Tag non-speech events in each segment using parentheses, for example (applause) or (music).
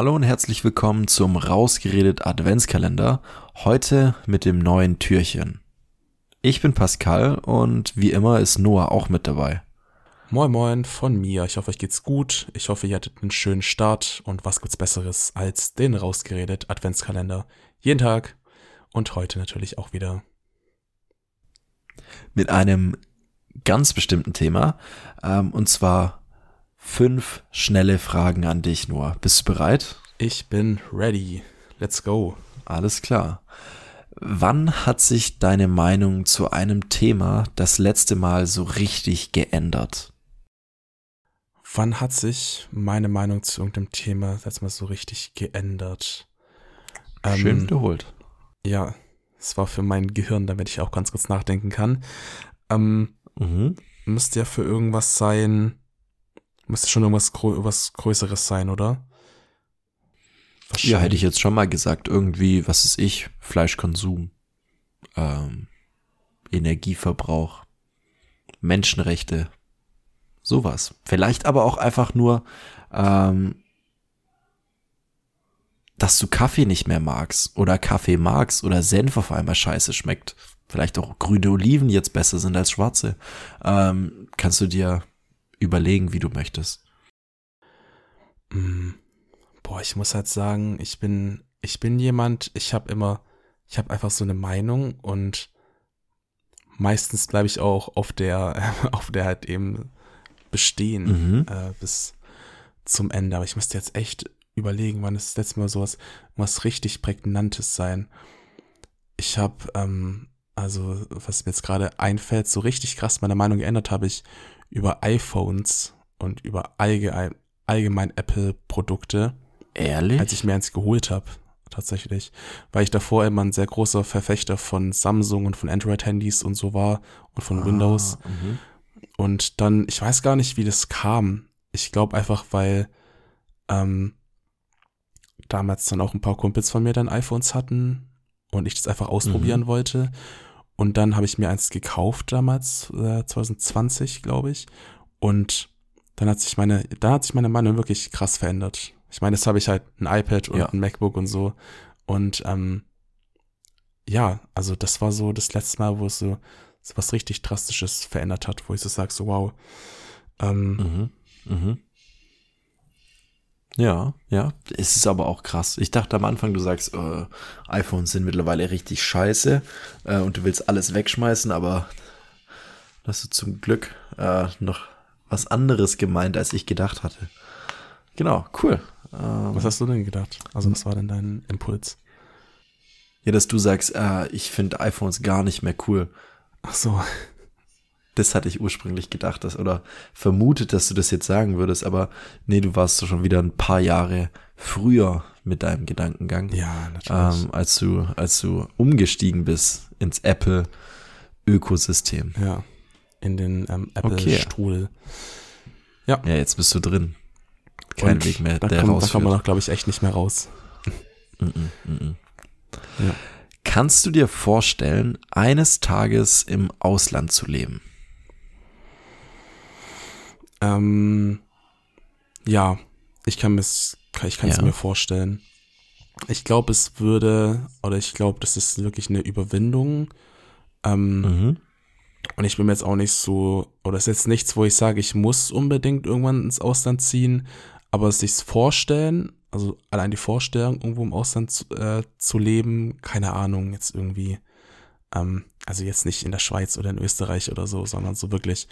Hallo und herzlich willkommen zum Rausgeredet Adventskalender. Heute mit dem neuen Türchen. Ich bin Pascal und wie immer ist Noah auch mit dabei. Moin Moin von mir. Ich hoffe, euch geht's gut. Ich hoffe, ihr hattet einen schönen Start und was gibt's Besseres als den Rausgeredet Adventskalender. Jeden Tag und heute natürlich auch wieder. Mit einem ganz bestimmten Thema ähm, und zwar fünf schnelle Fragen an dich, Noah. Bist du bereit? Ich bin ready. Let's go. Alles klar. Wann hat sich deine Meinung zu einem Thema das letzte Mal so richtig geändert? Wann hat sich meine Meinung zu irgendeinem Thema das letzte Mal so richtig geändert? Schön ähm, wiederholt. Ja, es war für mein Gehirn, damit ich auch ganz kurz nachdenken kann. Ähm, mhm. Müsste ja für irgendwas sein, müsste schon irgendwas, was Größeres sein, oder? Ja, hätte ich jetzt schon mal gesagt, irgendwie, was ist ich, Fleischkonsum, ähm, Energieverbrauch, Menschenrechte, sowas. Vielleicht aber auch einfach nur, ähm, dass du Kaffee nicht mehr magst oder Kaffee magst oder Senf auf einmal scheiße schmeckt. Vielleicht auch grüne Oliven jetzt besser sind als schwarze. Ähm, kannst du dir überlegen, wie du möchtest. Mm, boah, ich muss halt sagen, ich bin, ich bin jemand, ich habe immer, ich habe einfach so eine Meinung und meistens bleibe ich auch auf der, (laughs) auf der halt eben bestehen mhm. äh, bis zum Ende. Aber ich müsste jetzt echt überlegen, wann es das letzte Mal sowas was richtig prägnantes sein. Ich habe, ähm, also was mir jetzt gerade einfällt, so richtig krass meine Meinung geändert habe ich über iPhones und über allgemein, allgemein Apple-Produkte. Ehrlich? Als ich mir eins geholt habe, tatsächlich. Weil ich davor immer ein sehr großer Verfechter von Samsung und von Android-Handys und so war und von ah, Windows. Mh. Und dann, ich weiß gar nicht, wie das kam. Ich glaube einfach, weil ähm, damals dann auch ein paar Kumpels von mir dann iPhones hatten und ich das einfach ausprobieren mhm. wollte. Und dann habe ich mir eins gekauft damals, äh, 2020, glaube ich. Und dann hat sich meine, da hat sich meine Meinung wirklich krass verändert. Ich meine, jetzt habe ich halt ein iPad und ja. ein MacBook und so. Und ähm, ja, also das war so das letzte Mal, wo es so, so was richtig Drastisches verändert hat, wo ich so sage, so wow. Ähm, mhm. Mhm. Ja, ja. Es ist aber auch krass. Ich dachte am Anfang, du sagst, äh, iPhones sind mittlerweile richtig scheiße äh, und du willst alles wegschmeißen, aber hast du zum Glück äh, noch was anderes gemeint, als ich gedacht hatte. Genau, cool. Ähm, was hast du denn gedacht? Also, was war denn dein Impuls? Ja, dass du sagst, äh, ich finde iPhones gar nicht mehr cool. Ach so. Das hatte ich ursprünglich gedacht, dass, oder vermutet, dass du das jetzt sagen würdest, aber nee, du warst schon wieder ein paar Jahre früher mit deinem Gedankengang. Ja, natürlich. Ähm, als du, als du umgestiegen bist ins Apple-Ökosystem. Ja. In den ähm, Apple-Strudel. Okay. Ja. Ja, jetzt bist du drin. Kein Und Weg mehr, da der kommt, Da kommt man doch, glaube ich, echt nicht mehr raus. Mm -mm, mm ja. Kannst du dir vorstellen, eines Tages im Ausland zu leben? Ähm, ja, ich kann es ich kann es ja. mir vorstellen. Ich glaube, es würde, oder ich glaube, das ist wirklich eine Überwindung. Ähm, mhm. Und ich bin mir jetzt auch nicht so, oder es ist jetzt nichts, wo ich sage, ich muss unbedingt irgendwann ins Ausland ziehen, aber sich vorstellen, also allein die Vorstellung, irgendwo im Ausland zu, äh, zu leben, keine Ahnung, jetzt irgendwie ähm, also jetzt nicht in der Schweiz oder in Österreich oder so, sondern so wirklich,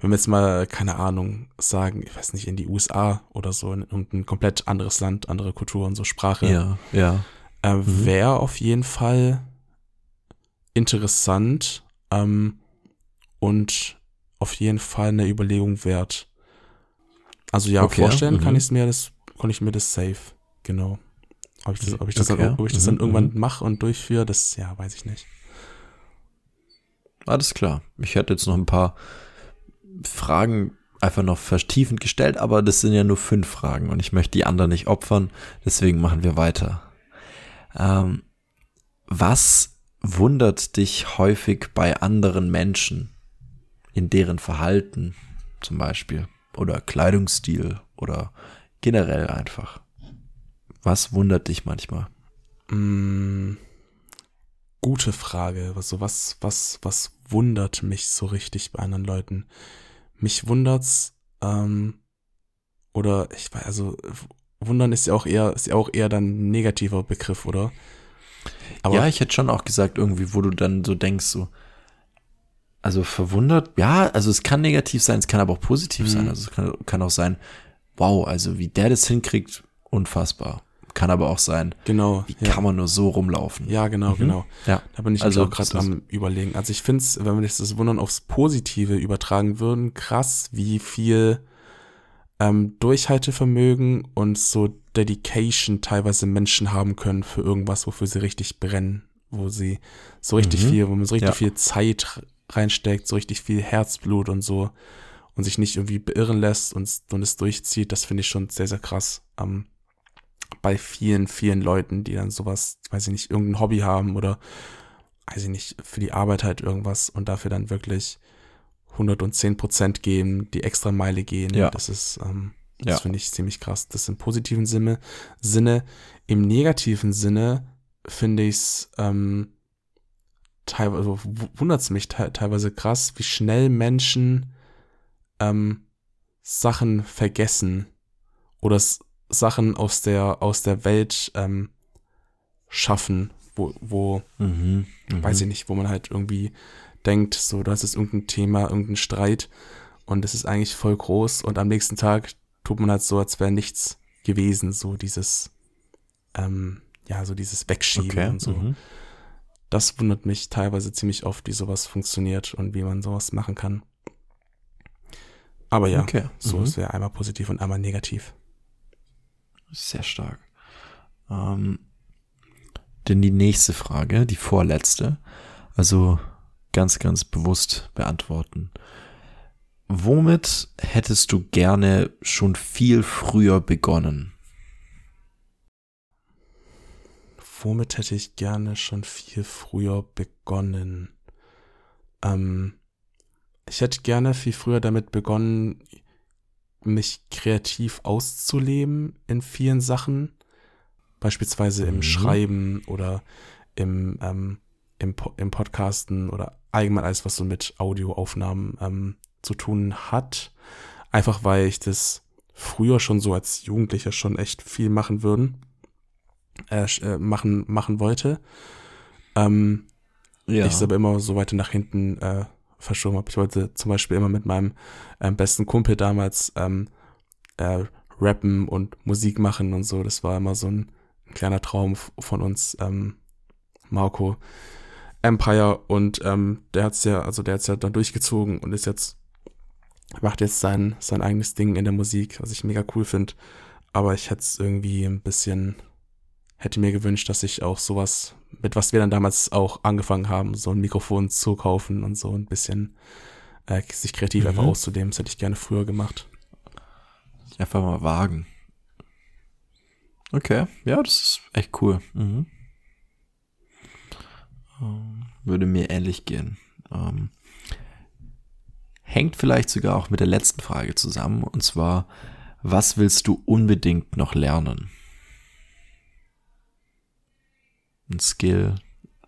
wenn wir jetzt mal, keine Ahnung, sagen, ich weiß nicht, in die USA oder so, in irgendein komplett anderes Land, andere Kultur und so Sprache. Ja, ja. Äh, mhm. Wäre auf jeden Fall interessant ähm, und auf jeden Fall eine Überlegung wert. Also ja, okay. vorstellen mhm. kann ich mir das, kann ich mir das safe, genau. Ob ich das, ob ich das, okay. dann, ob ich das mhm. dann irgendwann mhm. mache und durchführe, das, ja, weiß ich nicht. Alles klar. Ich hätte jetzt noch ein paar Fragen einfach noch vertiefend gestellt, aber das sind ja nur fünf Fragen und ich möchte die anderen nicht opfern, deswegen machen wir weiter. Ähm, was wundert dich häufig bei anderen Menschen in deren Verhalten zum Beispiel oder Kleidungsstil oder generell einfach? Was wundert dich manchmal? Mm, gute Frage. Also was, was, was wundert mich so richtig bei anderen Leuten? Mich wundert's, ähm, oder ich weiß, also wundern ist ja auch eher, ist ja auch eher dann ein negativer Begriff, oder? Aber ja, ich hätte schon auch gesagt, irgendwie, wo du dann so denkst, so, also verwundert, ja, also es kann negativ sein, es kann aber auch positiv mhm. sein. Also es kann, kann auch sein, wow, also wie der das hinkriegt, unfassbar. Kann aber auch sein. Genau. Wie ja. kann man nur so rumlaufen? Ja, genau, mhm. genau. Ja. Da bin ich also auch gerade am überlegen. Also ich finde es, wenn wir das Wundern aufs Positive übertragen würden, krass, wie viel ähm, Durchhaltevermögen und so Dedication teilweise Menschen haben können für irgendwas, wofür sie richtig brennen, wo sie so richtig mhm. viel, wo man so richtig ja. viel Zeit reinsteckt, so richtig viel Herzblut und so und sich nicht irgendwie beirren lässt und, und es durchzieht, das finde ich schon sehr, sehr krass. Ähm, bei vielen, vielen Leuten, die dann sowas, weiß ich nicht, irgendein Hobby haben oder, weiß ich nicht, für die Arbeit halt irgendwas und dafür dann wirklich 110 Prozent geben, die extra Meile gehen. Ja. Das ist, ähm, das ja. finde ich ziemlich krass. Das im positiven Sinne. Sinne. Im negativen Sinne finde ich es ähm, teilweise, wundert es mich te teilweise krass, wie schnell Menschen ähm, Sachen vergessen oder Sachen aus der, aus der Welt ähm, schaffen, wo, wo mhm, weiß ich nicht, wo man halt irgendwie denkt, so, das ist irgendein Thema, irgendein Streit und es ist eigentlich voll groß und am nächsten Tag tut man halt so, als wäre nichts gewesen, so dieses, ähm, ja, so dieses Wegschieben okay, und so. Mhm. Das wundert mich teilweise ziemlich oft, wie sowas funktioniert und wie man sowas machen kann. Aber ja, okay. so mhm. ist ja einmal positiv und einmal negativ. Sehr stark. Ähm, denn die nächste Frage, die vorletzte, also ganz, ganz bewusst beantworten. Womit hättest du gerne schon viel früher begonnen? Womit hätte ich gerne schon viel früher begonnen? Ähm, ich hätte gerne viel früher damit begonnen, mich kreativ auszuleben in vielen Sachen. Beispielsweise im mhm. Schreiben oder im, ähm, im, im Podcasten oder allgemein alles, was so mit Audioaufnahmen ähm, zu tun hat. Einfach weil ich das früher schon so als Jugendlicher schon echt viel machen würden, äh, äh, machen, machen wollte. Ähm, ja. Ich es aber immer so weiter nach hinten äh, verschoben habe. Ich wollte zum Beispiel immer mit meinem ähm, besten Kumpel damals ähm, äh, rappen und Musik machen und so. Das war immer so ein, ein kleiner Traum von uns, ähm, Marco. Empire und ähm, der hat's ja, also der hat's ja dann durchgezogen und ist jetzt, macht jetzt sein, sein eigenes Ding in der Musik, was ich mega cool finde. Aber ich hätte es irgendwie ein bisschen, hätte mir gewünscht, dass ich auch sowas, mit was wir dann damals auch angefangen haben, so ein Mikrofon zu kaufen und so ein bisschen äh, sich kreativ mhm. einfach auszudehnen. Das hätte ich gerne früher gemacht. Einfach mal wagen. Okay, ja, das ist echt cool. Mhm. Ähm, würde mir ähnlich gehen. Ähm, hängt vielleicht sogar auch mit der letzten Frage zusammen. Und zwar, was willst du unbedingt noch lernen? Ein Skill,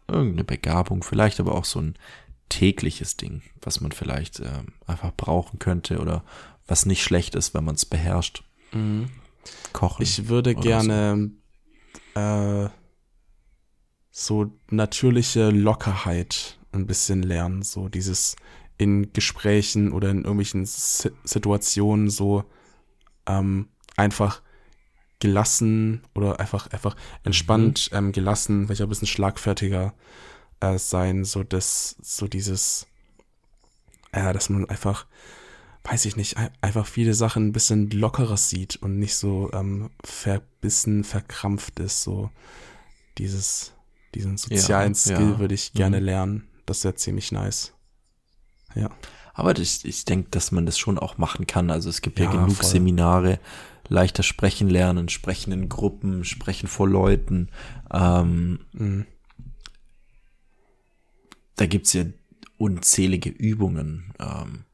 irgendeine Begabung, vielleicht aber auch so ein tägliches Ding, was man vielleicht äh, einfach brauchen könnte oder was nicht schlecht ist, wenn man es beherrscht. Mhm. Kochen. Ich würde gerne so. äh, so natürliche Lockerheit ein bisschen lernen, so dieses in Gesprächen oder in irgendwelchen Situationen so ähm, einfach gelassen oder einfach einfach entspannt, mhm. ähm, gelassen, vielleicht ein bisschen schlagfertiger äh, sein, so das, so dieses, ja, äh, dass man einfach, weiß ich nicht, einfach viele Sachen ein bisschen lockerer sieht und nicht so ähm, verbissen, verkrampft ist, so dieses, diesen sozialen ja, Skill ja. würde ich gerne mhm. lernen. Das wäre ziemlich nice. Ja. Aber ich, ich denke, dass man das schon auch machen kann. Also es gibt ja, ja genug voll. Seminare, leichter sprechen lernen, sprechen in Gruppen, sprechen vor Leuten. Ähm, mhm. Da gibt's ja unzählige Übungen. Ähm,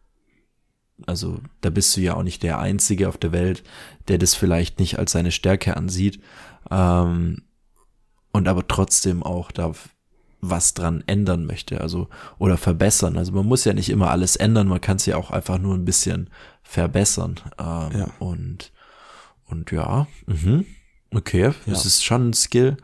Also da bist du ja auch nicht der Einzige auf der Welt, der das vielleicht nicht als seine Stärke ansieht. Ähm, und aber trotzdem auch da was dran ändern möchte, also oder verbessern. Also man muss ja nicht immer alles ändern, man kann es ja auch einfach nur ein bisschen verbessern. Ähm, ja. Und und ja, mhm. okay, ja. das ist schon ein Skill,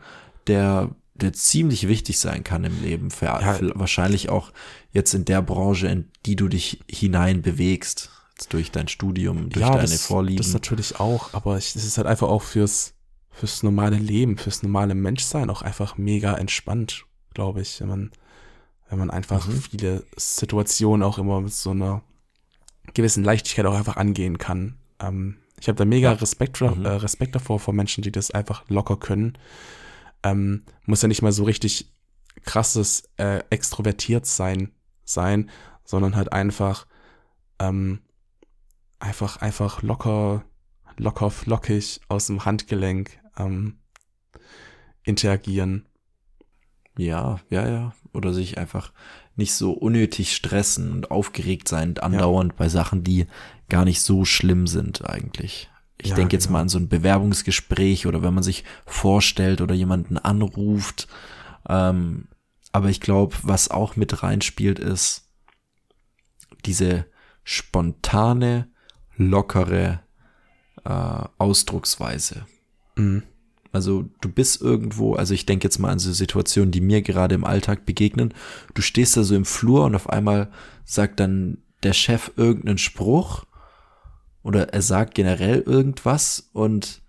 der der ziemlich wichtig sein kann im Leben, für, ja. für wahrscheinlich auch jetzt in der Branche, in die du dich hinein bewegst, durch dein Studium, durch ja, deine das, Vorlieben. Das natürlich auch, aber es ist halt einfach auch fürs fürs normale Leben, fürs normale Menschsein auch einfach mega entspannt, glaube ich, wenn man, wenn man einfach mhm. viele Situationen auch immer mit so einer gewissen Leichtigkeit auch einfach angehen kann. Ähm, ich habe da mega Respekt, mhm. äh, Respekt davor vor Menschen, die das einfach locker können. Ähm, muss ja nicht mal so richtig krasses äh, extrovertiert sein, sein, sondern halt einfach, ähm, einfach, einfach locker, locker flockig aus dem Handgelenk ähm, interagieren. Ja, ja, ja. Oder sich einfach nicht so unnötig stressen und aufgeregt sein andauernd ja. bei Sachen, die gar nicht so schlimm sind eigentlich. Ich ja, denke jetzt genau. mal an so ein Bewerbungsgespräch oder wenn man sich vorstellt oder jemanden anruft. Ähm, aber ich glaube, was auch mit reinspielt, ist diese spontane, lockere äh, Ausdrucksweise. Mhm. Also du bist irgendwo, also ich denke jetzt mal an so Situationen, die mir gerade im Alltag begegnen. Du stehst da so im Flur und auf einmal sagt dann der Chef irgendeinen Spruch oder er sagt generell irgendwas und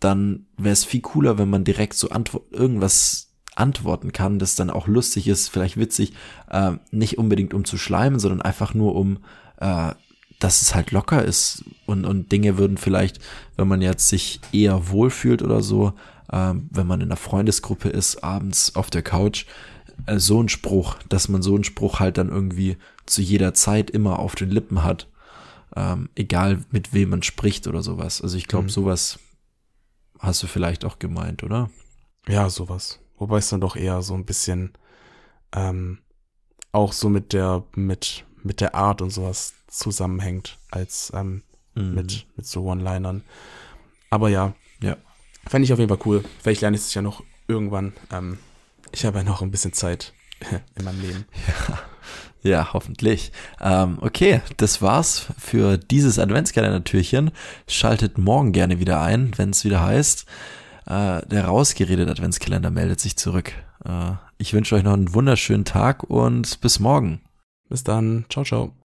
dann wäre es viel cooler, wenn man direkt so antwo irgendwas antworten kann, das dann auch lustig ist, vielleicht witzig, äh, nicht unbedingt um zu schleimen, sondern einfach nur um äh, dass es halt locker ist und, und Dinge würden vielleicht, wenn man jetzt sich eher wohlfühlt oder so, ähm, wenn man in einer Freundesgruppe ist, abends auf der Couch, äh, so ein Spruch, dass man so einen Spruch halt dann irgendwie zu jeder Zeit immer auf den Lippen hat, ähm, egal mit wem man spricht oder sowas. Also ich glaube, mhm. sowas hast du vielleicht auch gemeint, oder? Ja, sowas. Wobei es dann doch eher so ein bisschen ähm, auch so mit der, mit, mit der Art und sowas zusammenhängt, als ähm, mhm. mit, mit so One-Linern. Aber ja, ja. Fände ich auf jeden Fall cool. Vielleicht lerne ich es ja noch irgendwann. Ähm, ich habe ja noch ein bisschen Zeit (laughs) in meinem Leben. Ja, ja hoffentlich. Ähm, okay, das war's für dieses Adventskalender-Türchen. Schaltet morgen gerne wieder ein, wenn es wieder heißt. Äh, der rausgeredet Adventskalender meldet sich zurück. Äh, ich wünsche euch noch einen wunderschönen Tag und bis morgen. Bis dann. Ciao, ciao.